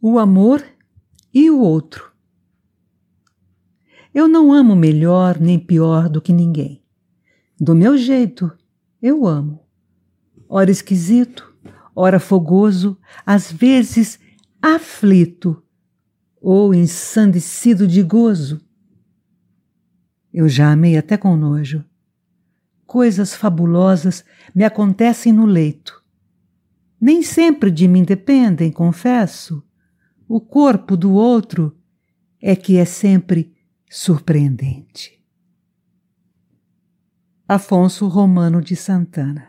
o amor e o outro. Eu não amo melhor nem pior do que ninguém. Do meu jeito, eu amo. Ora esquisito, ora fogoso, às vezes aflito ou ensandecido de gozo. Eu já amei até com nojo. Coisas fabulosas me acontecem no leito. Nem sempre de mim dependem, confesso. O corpo do outro é que é sempre surpreendente. Afonso Romano de Santana